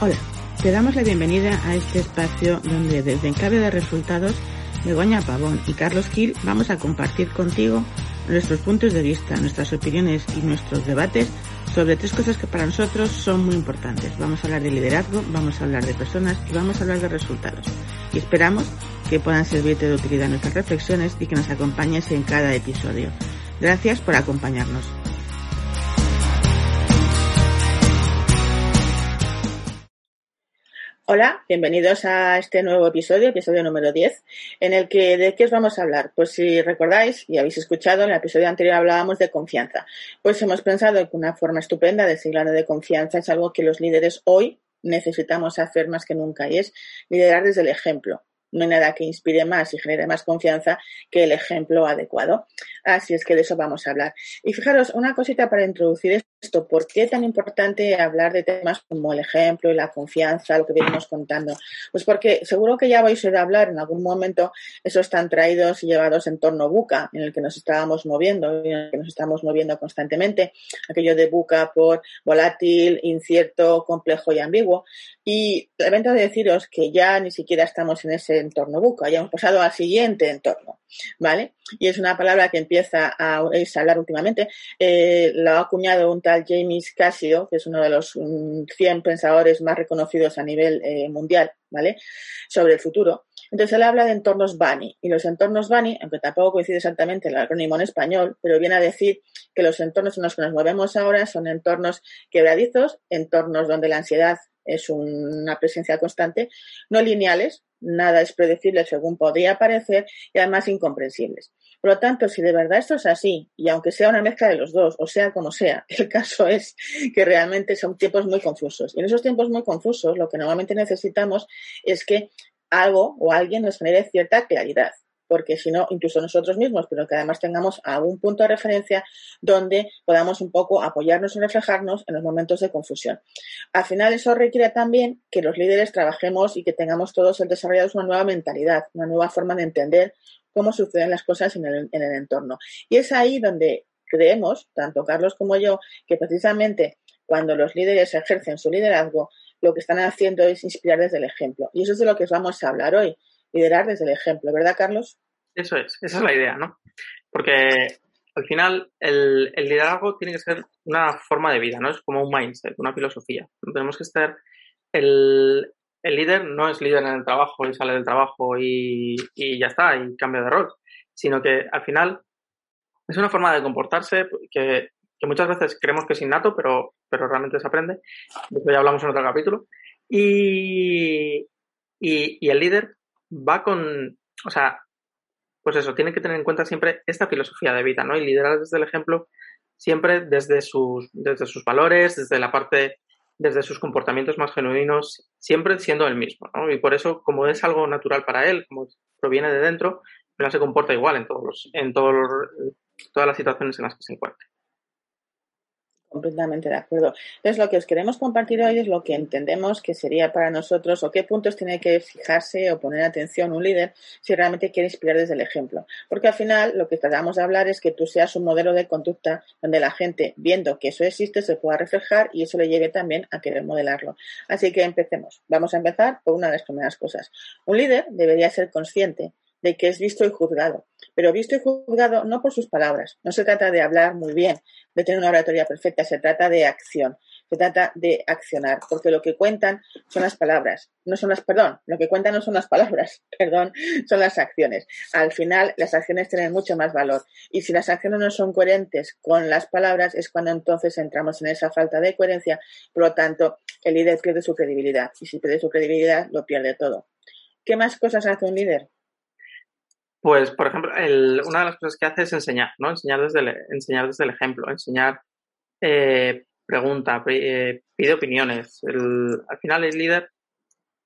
Hola, te damos la bienvenida a este espacio donde desde Enclave de Resultados, Begoña Pavón y Carlos Gil vamos a compartir contigo nuestros puntos de vista, nuestras opiniones y nuestros debates sobre tres cosas que para nosotros son muy importantes. Vamos a hablar de liderazgo, vamos a hablar de personas y vamos a hablar de resultados. Y esperamos que puedan servirte de utilidad nuestras reflexiones y que nos acompañes en cada episodio. Gracias por acompañarnos. Hola, bienvenidos a este nuevo episodio, episodio número 10, en el que de qué os vamos a hablar. Pues si recordáis y habéis escuchado, en el episodio anterior hablábamos de confianza. Pues hemos pensado que una forma estupenda de hablando de confianza es algo que los líderes hoy necesitamos hacer más que nunca y es liderar desde el ejemplo. No hay nada que inspire más y genere más confianza que el ejemplo adecuado. Así es que de eso vamos a hablar. Y fijaros, una cosita para introducir esto, ¿por qué tan importante hablar de temas como el ejemplo y la confianza, lo que venimos contando? Pues porque seguro que ya vais a hablar en algún momento, eso están traídos y llevados en torno a buca, en el que nos estábamos moviendo, en el que nos estamos moviendo constantemente, aquello de buca por volátil, incierto, complejo y ambiguo. Y lamento deciros que ya ni siquiera estamos en ese entorno buca, ya hemos pasado al siguiente entorno, ¿vale? Y es una palabra que empieza a hablar últimamente, eh, lo ha acuñado un tal James Casio, que es uno de los 100 mm, pensadores más reconocidos a nivel eh, mundial, ¿vale? Sobre el futuro. Entonces él habla de entornos Bunny y los entornos Bunny, aunque tampoco coincide exactamente el acrónimo en español, pero viene a decir que los entornos en los que nos movemos ahora son entornos quebradizos, entornos donde la ansiedad es una presencia constante, no lineales, nada es predecible según podría parecer y además incomprensibles. Por lo tanto, si de verdad esto es así, y aunque sea una mezcla de los dos, o sea como sea, el caso es que realmente son tiempos muy confusos. Y en esos tiempos muy confusos, lo que normalmente necesitamos es que algo o alguien nos genere cierta claridad porque si no, incluso nosotros mismos, pero que además tengamos algún punto de referencia donde podamos un poco apoyarnos y reflejarnos en los momentos de confusión. Al final, eso requiere también que los líderes trabajemos y que tengamos todos desarrollados una nueva mentalidad, una nueva forma de entender cómo suceden las cosas en el, en el entorno. Y es ahí donde creemos, tanto Carlos como yo, que precisamente cuando los líderes ejercen su liderazgo, lo que están haciendo es inspirar desde el ejemplo. Y eso es de lo que os vamos a hablar hoy liderar desde el ejemplo, ¿verdad, Carlos? Eso es, esa es la idea, ¿no? Porque al final el, liderazgo tiene que ser una forma de vida, ¿no? Es como un mindset, una filosofía. Tenemos que estar, el, líder no es líder en el trabajo y sale del trabajo y, ya está, y cambia de rol, sino que al final es una forma de comportarse que, muchas veces creemos que es innato, pero, pero realmente se aprende. De ya hablamos en otro capítulo. Y, y el líder va con, o sea, pues eso, tiene que tener en cuenta siempre esta filosofía de vida, ¿no? Y liderar desde el ejemplo siempre desde sus, desde sus valores, desde la parte, desde sus comportamientos más genuinos, siempre siendo el mismo, ¿no? Y por eso, como es algo natural para él, como proviene de dentro, no se comporta igual en todos los, en todos todas las situaciones en las que se encuentra. Completamente de acuerdo. Entonces, lo que os queremos compartir hoy es lo que entendemos que sería para nosotros o qué puntos tiene que fijarse o poner atención un líder si realmente quiere inspirar desde el ejemplo. Porque al final lo que tratamos de hablar es que tú seas un modelo de conducta donde la gente, viendo que eso existe, se pueda reflejar y eso le lleve también a querer modelarlo. Así que empecemos. Vamos a empezar por una de las primeras cosas. Un líder debería ser consciente de que es visto y juzgado. Pero visto y juzgado no por sus palabras. No se trata de hablar muy bien, de tener una oratoria perfecta, se trata de acción. Se trata de accionar, porque lo que cuentan son las palabras, no son las, perdón, lo que cuentan no son las palabras, perdón, son las acciones. Al final, las acciones tienen mucho más valor. Y si las acciones no son coherentes con las palabras, es cuando entonces entramos en esa falta de coherencia. Por lo tanto, el líder pierde su credibilidad. Y si pierde su credibilidad, lo pierde todo. ¿Qué más cosas hace un líder? Pues, por ejemplo, una de las cosas que hace es enseñar, ¿no? Enseñar desde el, enseñar desde el ejemplo, enseñar, eh, pregunta, eh, pide opiniones. al final el líder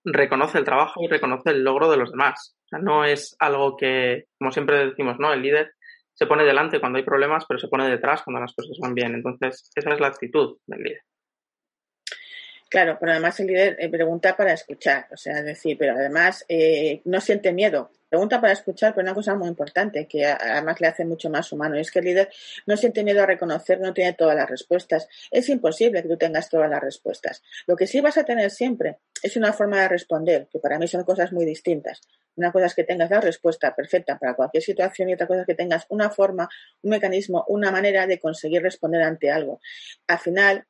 reconoce el trabajo y reconoce el logro de los demás. O sea, no es algo que, como siempre decimos, ¿no? El líder se pone delante cuando hay problemas, pero se pone detrás cuando las cosas van bien. Entonces, esa es la actitud del líder. Claro, pero además el líder eh, pregunta para escuchar, o sea, es decir, pero además eh, no siente miedo. Pregunta para escuchar, pero una cosa muy importante que además le hace mucho más humano es que el líder no siente miedo a reconocer, no tiene todas las respuestas. Es imposible que tú tengas todas las respuestas. Lo que sí vas a tener siempre es una forma de responder, que para mí son cosas muy distintas. Una cosa es que tengas la respuesta perfecta para cualquier situación y otra cosa es que tengas una forma, un mecanismo, una manera de conseguir responder ante algo. Al final,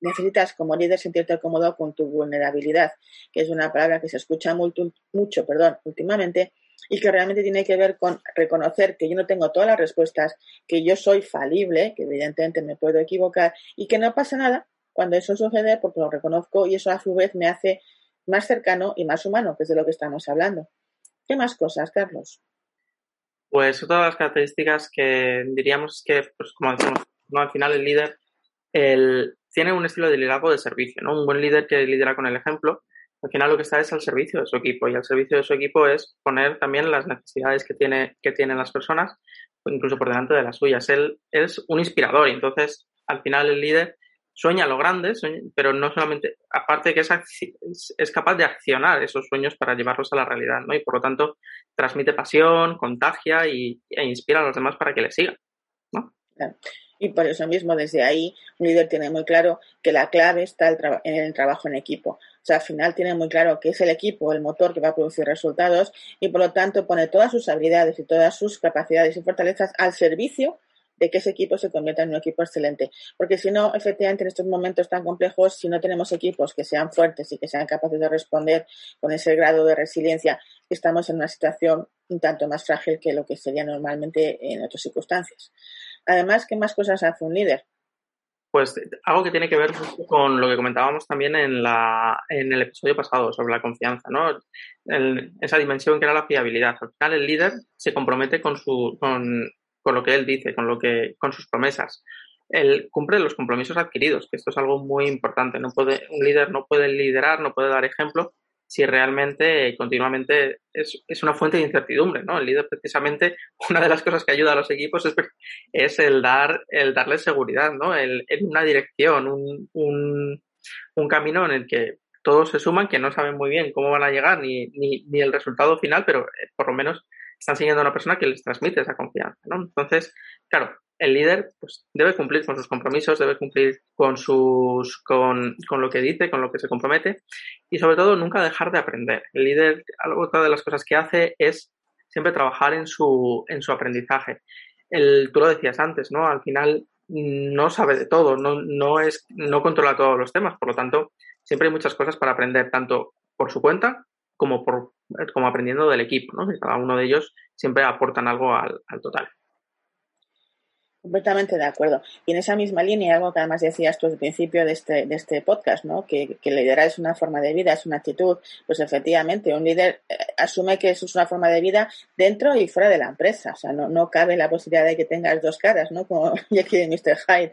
necesitas como líder sentirte cómodo con tu vulnerabilidad, que es una palabra que se escucha mucho, perdón, últimamente y que realmente tiene que ver con reconocer que yo no tengo todas las respuestas, que yo soy falible, que evidentemente me puedo equivocar y que no pasa nada cuando eso sucede porque lo reconozco y eso a su vez me hace más cercano y más humano, que es de lo que estamos hablando. ¿Qué más cosas, Carlos? Pues otra de las características que diríamos que, pues como decimos, no, al final el líder el, tiene un estilo de liderazgo de servicio, ¿no? Un buen líder que lidera con el ejemplo, al final lo que está es al servicio de su equipo y al servicio de su equipo es poner también las necesidades que, tiene, que tienen las personas, incluso por delante de las suyas. Él, es un inspirador y entonces al final el líder sueña lo grande, pero no solamente, aparte que es, es, capaz de accionar esos sueños para llevarlos a la realidad, ¿no? Y por lo tanto transmite pasión, contagia y, e inspira a los demás para que le sigan, ¿no? Y por eso mismo, desde ahí, un líder tiene muy claro que la clave está en el trabajo en equipo. Sea, al final tiene muy claro que es el equipo el motor que va a producir resultados y por lo tanto pone todas sus habilidades y todas sus capacidades y fortalezas al servicio de que ese equipo se convierta en un equipo excelente. Porque si no, efectivamente, en estos momentos tan complejos, si no tenemos equipos que sean fuertes y que sean capaces de responder con ese grado de resiliencia, estamos en una situación un tanto más frágil que lo que sería normalmente en otras circunstancias. Además, ¿qué más cosas hace un líder? Pues algo que tiene que ver con lo que comentábamos también en, la, en el episodio pasado sobre la confianza, ¿no? esa dimensión que era la fiabilidad. Al final el líder se compromete con, su, con, con lo que él dice, con, lo que, con sus promesas. Él cumple los compromisos adquiridos, que esto es algo muy importante. No puede, un líder no puede liderar, no puede dar ejemplo si realmente continuamente es, una fuente de incertidumbre, ¿no? El líder precisamente, una de las cosas que ayuda a los equipos es, el dar, el darles seguridad, ¿no? El, en una dirección, un, un, camino en el que todos se suman, que no saben muy bien cómo van a llegar ni, ni, ni el resultado final, pero eh, por lo menos están siguiendo a una persona que les transmite esa confianza, ¿no? Entonces, claro, el líder pues, debe cumplir con sus compromisos, debe cumplir con, sus, con, con, lo que dice, con lo que se compromete y sobre todo nunca dejar de aprender. El líder, otra de las cosas que hace es siempre trabajar en su, en su aprendizaje. El, tú lo decías antes, ¿no? Al final no sabe de todo, no, no, es, no controla todos los temas, por lo tanto, siempre hay muchas cosas para aprender, tanto por su cuenta como, por, como aprendiendo del equipo, ¿no? Que cada uno de ellos siempre aportan algo al, al total. Completamente de acuerdo. Y en esa misma línea, algo que además decías tú al principio de este, de este podcast, ¿no? Que, que liderar es una forma de vida, es una actitud. Pues efectivamente, un líder eh, asume que eso es una forma de vida dentro y fuera de la empresa. O sea, no, no cabe la posibilidad de que tengas dos caras, ¿no? Como aquí de Mr. Hyde.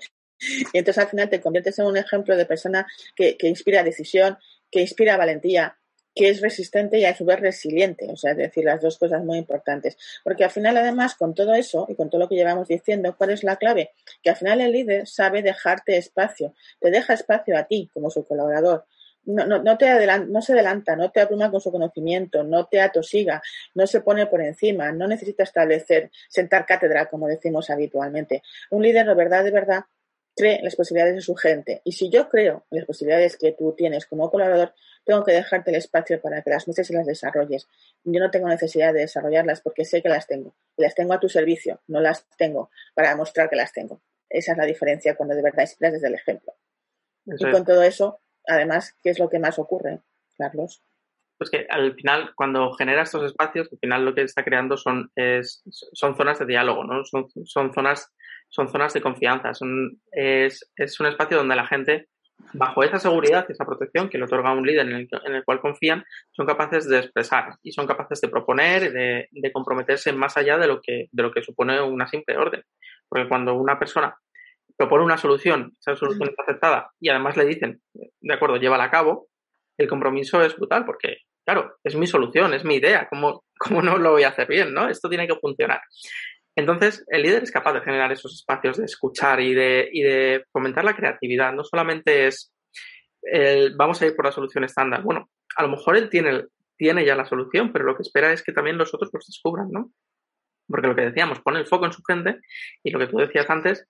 Y entonces al final te conviertes en un ejemplo de persona que, que inspira decisión, que inspira valentía, que es resistente y a su vez resiliente, o sea, es decir, las dos cosas muy importantes. Porque al final, además, con todo eso y con todo lo que llevamos diciendo, ¿cuál es la clave? Que al final el líder sabe dejarte espacio, te deja espacio a ti como su colaborador. No, no, no, te adelanta, no se adelanta, no te abruma con su conocimiento, no te atosiga, no se pone por encima, no necesita establecer, sentar cátedra, como decimos habitualmente. Un líder de verdad, de verdad, cree en las posibilidades de su gente. Y si yo creo en las posibilidades que tú tienes como colaborador, tengo que dejarte el espacio para que las muestres y las desarrolles. Yo no tengo necesidad de desarrollarlas porque sé que las tengo. Y las tengo a tu servicio, no las tengo para demostrar que las tengo. Esa es la diferencia cuando de verdad inspiras desde el ejemplo. y con todo eso, además, ¿qué es lo que más ocurre, Carlos? Pues que al final, cuando genera estos espacios, al final lo que está creando son, son zonas de diálogo, ¿no? Son, son, zonas, son zonas de confianza. Son, es, es un espacio donde la gente bajo esa seguridad y esa protección que le otorga un líder en el, cual confían, son capaces de expresar y son capaces de proponer, de, de comprometerse más allá de lo, que, de lo que supone una simple orden. Porque cuando una persona propone una solución, esa solución es aceptada y además le dicen, de acuerdo, llévala a cabo, el compromiso es brutal porque, claro, es mi solución, es mi idea, ¿cómo, cómo no lo voy a hacer bien? ¿no? Esto tiene que funcionar. Entonces, el líder es capaz de generar esos espacios de escuchar y de, y de fomentar la creatividad. No solamente es el, vamos a ir por la solución estándar. Bueno, a lo mejor él tiene, tiene ya la solución, pero lo que espera es que también los otros los descubran, ¿no? Porque lo que decíamos, pone el foco en su gente y lo que tú decías antes,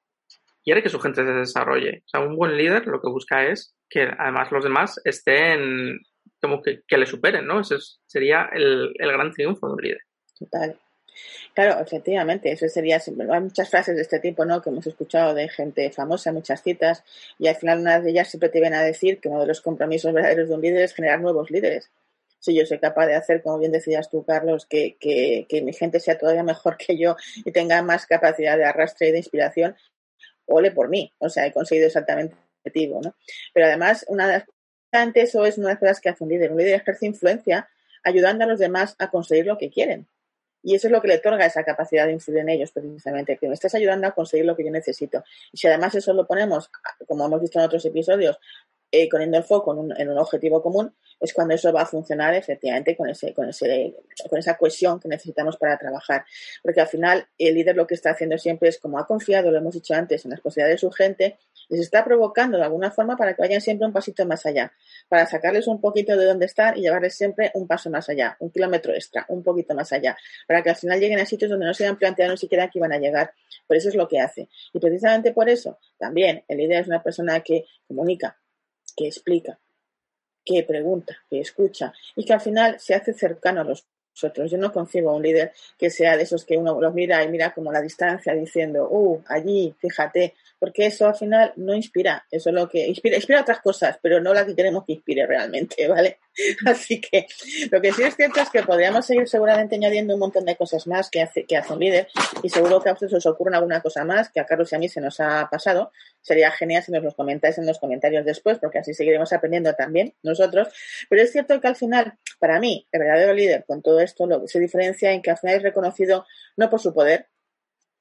quiere que su gente se desarrolle. O sea, un buen líder lo que busca es que además los demás estén como que, que le superen, ¿no? Ese sería el, el gran triunfo de un líder. Total. Claro, efectivamente, eso sería, hay muchas frases de este tipo, ¿no? Que hemos escuchado de gente famosa, muchas citas, y al final una de ellas siempre te viene a decir que uno de los compromisos verdaderos de un líder es generar nuevos líderes. Si yo soy capaz de hacer, como bien decías tú, Carlos, que, que, que mi gente sea todavía mejor que yo y tenga más capacidad de arrastre y de inspiración, ole por mí. O sea, he conseguido exactamente el objetivo, ¿no? Pero además, una de las eso es una de las cosas que hace un líder. Un líder ejerce influencia ayudando a los demás a conseguir lo que quieren. Y eso es lo que le otorga esa capacidad de influir en ellos, precisamente, que me estás ayudando a conseguir lo que yo necesito. Y si además eso lo ponemos, como hemos visto en otros episodios, eh, poniendo el foco en un, en un, objetivo común, es cuando eso va a funcionar efectivamente con, ese, con, ese, con esa cohesión que necesitamos para trabajar. Porque al final el líder lo que está haciendo siempre es, como ha confiado, lo hemos dicho antes, en las posibilidades de su gente, les está provocando de alguna forma para que vayan siempre un pasito más allá, para sacarles un poquito de donde están y llevarles siempre un paso más allá, un kilómetro extra, un poquito más allá, para que al final lleguen a sitios donde no se han planteado ni siquiera que iban a llegar. Por eso es lo que hace. Y precisamente por eso, también el líder es una persona que comunica, que explica, que pregunta, que escucha y que al final se hace cercano a los otros. Yo no concibo a un líder que sea de esos que uno los mira y mira como la distancia diciendo, uh, allí, fíjate, porque eso al final no inspira, eso es lo que inspira, inspira otras cosas, pero no la que queremos que inspire realmente, ¿vale? Así que lo que sí es cierto es que podríamos seguir seguramente añadiendo un montón de cosas más que hace, que un líder y seguro que a ustedes os ocurre alguna cosa más que a Carlos y a mí se nos ha pasado. Sería genial si nos lo comentáis en los comentarios después, porque así seguiremos aprendiendo también nosotros. Pero es cierto que al final, para mí, el verdadero líder con todo esto lo que se diferencia en que al final es reconocido no por su poder,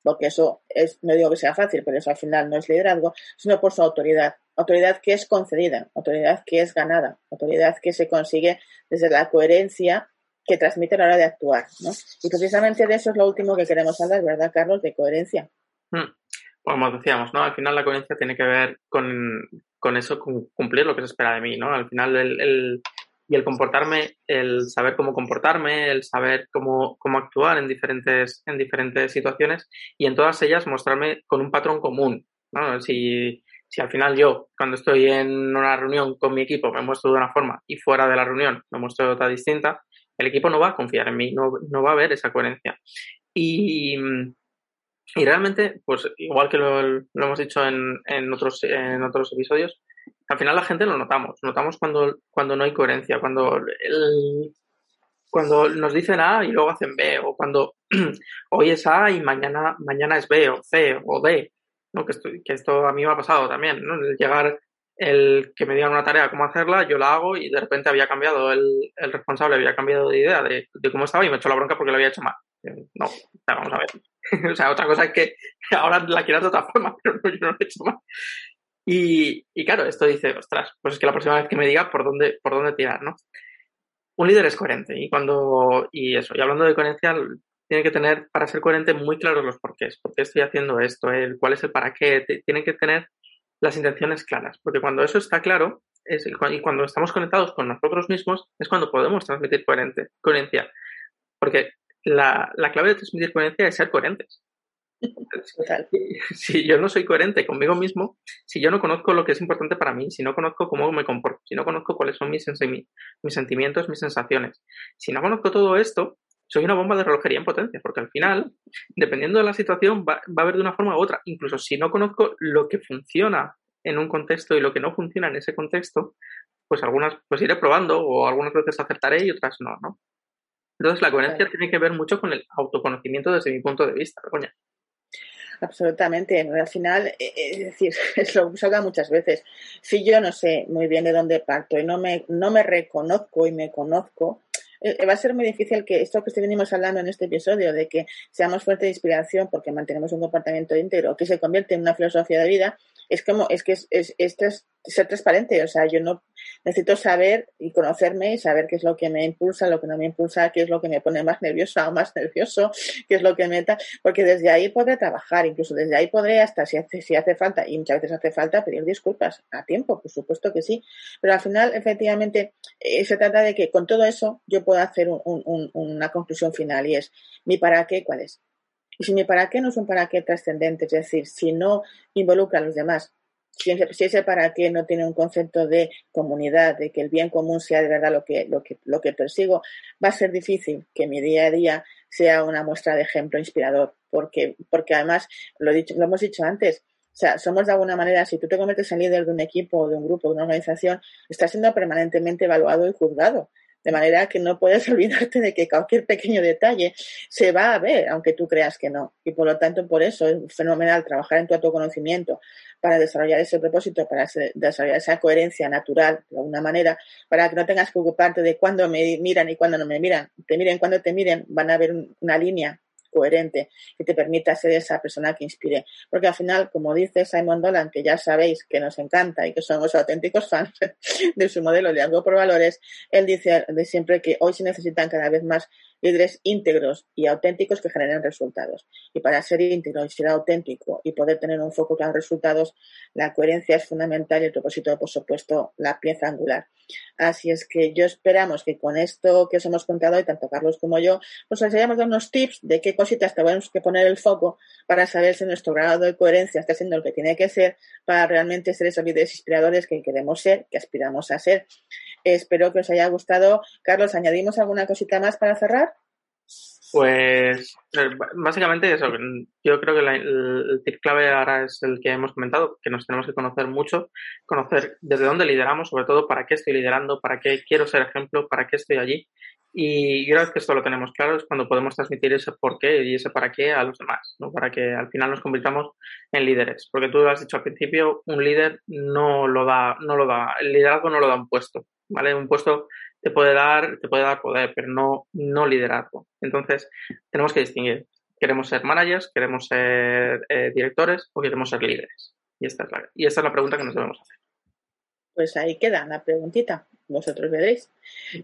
porque eso es, no digo que sea fácil, pero eso al final no es liderazgo, sino por su autoridad. Autoridad que es concedida, autoridad que es ganada, autoridad que se consigue desde la coherencia que transmite a la hora de actuar. ¿no? Y precisamente de eso es lo último que queremos hablar, ¿verdad, Carlos? De coherencia. Hmm. Como decíamos, ¿no? Al final la coherencia tiene que ver con, con eso, con cumplir lo que se espera de mí, ¿no? Al final el, el y el comportarme, el saber cómo comportarme, el saber cómo, cómo actuar en diferentes, en diferentes situaciones y en todas ellas mostrarme con un patrón común. ¿no? Si, si al final yo, cuando estoy en una reunión con mi equipo, me muestro de una forma y fuera de la reunión me muestro de otra distinta, el equipo no va a confiar en mí, no, no va a haber esa coherencia. Y, y realmente, pues igual que lo, lo hemos dicho en, en, otros, en otros episodios, al final la gente lo notamos, notamos cuando, cuando no hay coherencia, cuando el, cuando nos dicen A y luego hacen B, o cuando hoy es A y mañana, mañana es B o C o D, ¿no? que, esto, que esto a mí me ha pasado también, ¿no? El llegar, el que me digan una tarea, cómo hacerla, yo la hago y de repente había cambiado, el, el responsable había cambiado de idea de, de, cómo estaba y me echó la bronca porque lo había hecho mal. No, vamos a ver. o sea, otra cosa es que ahora la quieras de otra forma, pero no, yo no lo he hecho mal. Y, claro, esto dice, ostras, pues es que la próxima vez que me diga por dónde, por dónde tirar, ¿no? Un líder es coherente y cuando, y eso, y hablando de coherencia, tiene que tener, para ser coherente, muy claros los porqués. ¿Por qué estoy haciendo esto? El, ¿Cuál es el para qué? Tienen que tener las intenciones claras, porque cuando eso está claro, y cuando estamos conectados con nosotros mismos, es cuando podemos transmitir coherente, coherencia. Porque la, la clave de transmitir coherencia es ser coherentes. Si yo no soy coherente conmigo mismo, si yo no conozco lo que es importante para mí, si no conozco cómo me comporto, si no conozco cuáles son mis, mis sentimientos, mis sensaciones, si no conozco todo esto, soy una bomba de relojería en potencia, porque al final, dependiendo de la situación, va, va a haber de una forma u otra. Incluso si no conozco lo que funciona en un contexto y lo que no funciona en ese contexto, pues algunas pues iré probando o algunas veces acertaré y otras no, ¿no? Entonces la coherencia tiene que ver mucho con el autoconocimiento desde mi punto de vista, coña. Absolutamente. Al final, eh, eh, es decir, se habla muchas veces. Si yo no sé muy bien de dónde parto y no me, no me reconozco y me conozco, eh, va a ser muy difícil que esto que venimos hablando en este episodio, de que seamos fuerte de inspiración porque mantenemos un comportamiento íntegro, que se convierte en una filosofía de vida, es como, es que es, es, es, ser transparente, o sea, yo no necesito saber y conocerme y saber qué es lo que me impulsa, lo que no me impulsa, qué es lo que me pone más nerviosa o más nervioso, qué es lo que me porque desde ahí podré trabajar, incluso desde ahí podré hasta si hace, si hace falta, y muchas veces hace falta pedir disculpas a tiempo, por supuesto que sí, pero al final, efectivamente, eh, se trata de que con todo eso yo pueda hacer una conclusión final y es, ¿mi para qué cuál es? Y si mi para qué no es un para qué trascendente, es decir, si no involucra a los demás, si ese para qué no tiene un concepto de comunidad, de que el bien común sea de verdad lo que, lo que, lo que persigo, va a ser difícil que mi día a día sea una muestra de ejemplo inspirador, porque, porque además, lo, dicho, lo hemos dicho antes, o sea, somos de alguna manera, si tú te conviertes en líder de un equipo, de un grupo, de una organización, estás siendo permanentemente evaluado y juzgado. De manera que no puedes olvidarte de que cualquier pequeño detalle se va a ver, aunque tú creas que no. Y por lo tanto, por eso es fenomenal trabajar en tu autoconocimiento para desarrollar ese propósito, para desarrollar esa coherencia natural, de alguna manera, para que no tengas que ocuparte de cuándo me miran y cuándo no me miran. Te miren cuando te miren, van a ver una línea coherente que te permita ser esa persona que inspire. Porque al final, como dice Simon Dolan, que ya sabéis que nos encanta y que somos auténticos fans de su modelo de algo por valores, él dice de siempre que hoy se necesitan cada vez más líderes íntegros y auténticos que generen resultados. Y para ser íntegro y ser auténtico y poder tener un foco los resultados, la coherencia es fundamental y el propósito, por supuesto, la pieza angular. Así es que yo esperamos que con esto que os hemos contado hoy, tanto Carlos como yo, pues os hayamos dado unos tips de qué cositas tenemos que poner el foco para saber si nuestro grado de coherencia está siendo el que tiene que ser para realmente ser esos líderes inspiradores que queremos ser, que aspiramos a ser. Espero que os haya gustado. Carlos, ¿añadimos alguna cosita más para cerrar? Pues eh, básicamente eso. Yo creo que el, tip clave ahora es el que hemos comentado, que nos tenemos que conocer mucho, conocer desde dónde lideramos, sobre todo para qué estoy liderando, para qué quiero ser ejemplo, para qué estoy allí. Y una vez que esto lo tenemos claro es cuando podemos transmitir ese por qué y ese para qué a los demás, ¿no? para que al final nos convirtamos en líderes. Porque tú lo has dicho al principio, un líder no lo da, no lo da, el liderazgo no lo da un puesto, ¿vale? Un puesto te puede dar, te puede dar poder, pero no, no liderazgo. Entonces, tenemos que distinguir. ¿Queremos ser managers? ¿Queremos ser eh, directores? ¿O queremos ser líderes? Y esta, es la, y esta es la pregunta que nos debemos hacer. Pues ahí queda la preguntita. Vosotros veréis.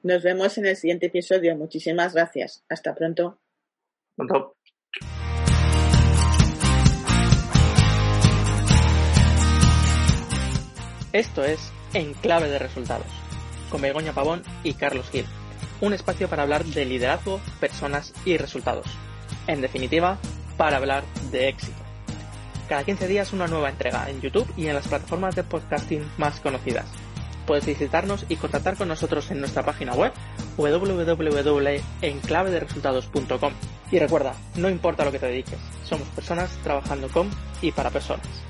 Nos vemos en el siguiente episodio. Muchísimas gracias. Hasta pronto. Pronto. Esto es En Clave de Resultados con Begoña Pavón y Carlos Gil. Un espacio para hablar de liderazgo, personas y resultados. En definitiva, para hablar de éxito. Cada 15 días una nueva entrega en YouTube y en las plataformas de podcasting más conocidas. Puedes visitarnos y contactar con nosotros en nuestra página web www.enclavederesultados.com. Y recuerda, no importa lo que te dediques, somos personas trabajando con y para personas.